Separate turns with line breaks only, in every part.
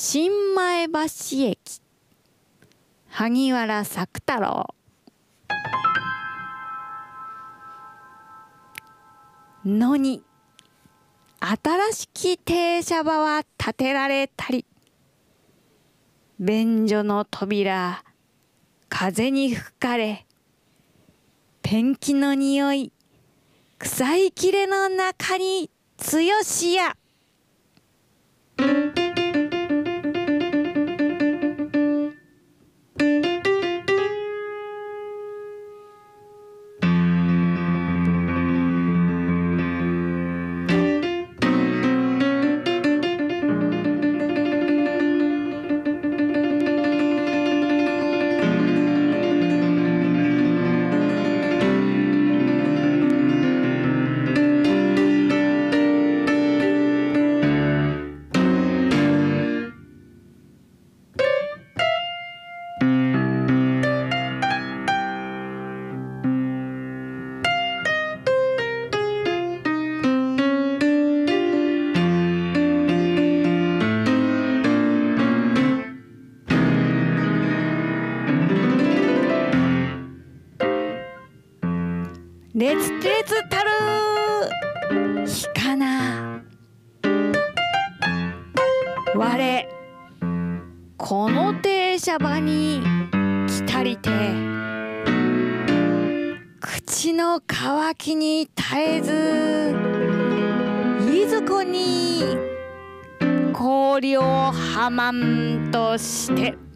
新前橋駅。萩原作太郎。のに。新しき停車場は建てられたり。便所の扉。風に吹かれ。ペンキの匂い。臭いきれの中に強しや。レツレツたるひかな。我この停車場に来たりて。口の渇きに絶えずいずこに氷をはまんとして。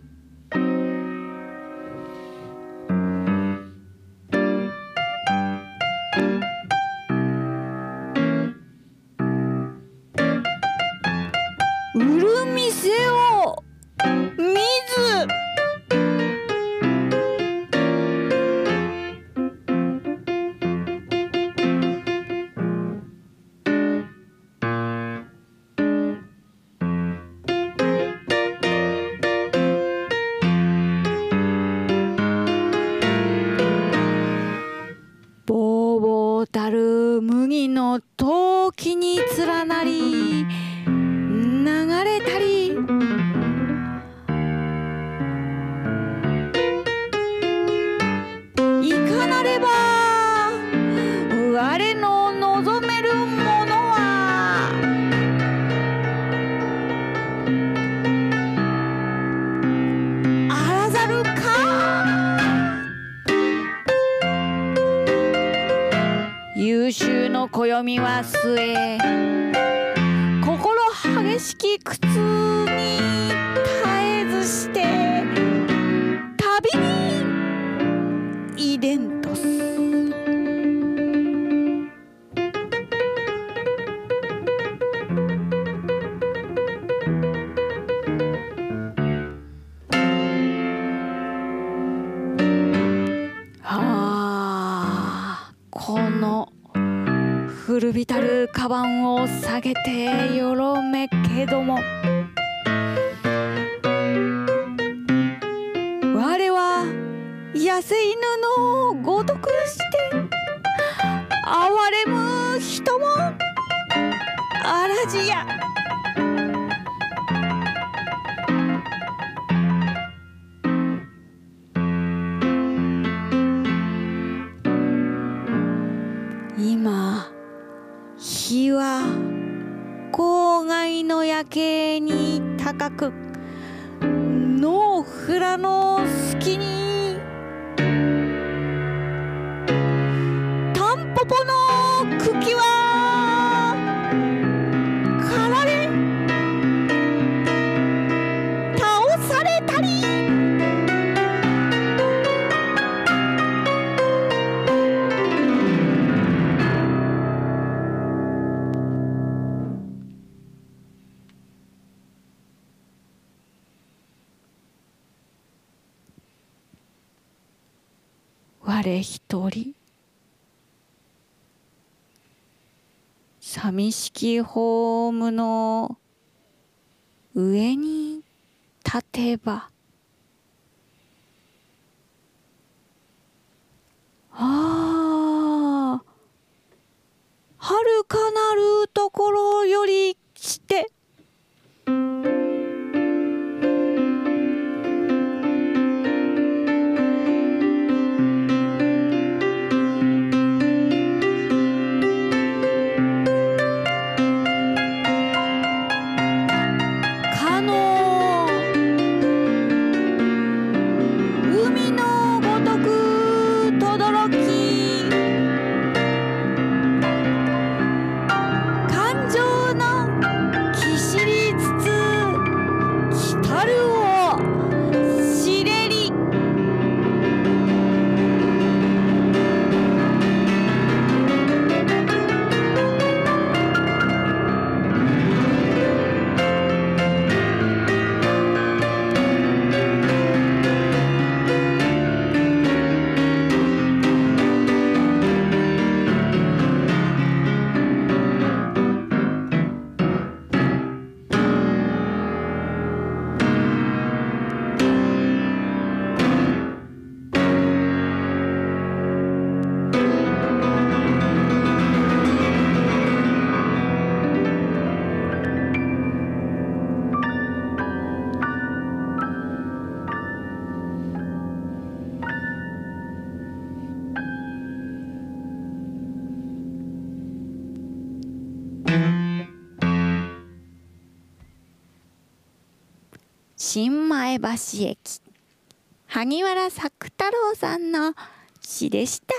優秀の暦は末。心激しき苦痛に絶えずして旅に遺伝とす。ああこの古びたるカバンを下げてよろめけども。我は痩せ犬のごとくして哀れむ人もあらじや郊外の夜景に高く野蔵の隙に我一人。寂しきホームの上に立てば。ああ遥かなるところよりして。新前橋駅萩原作太郎さんの詩でした。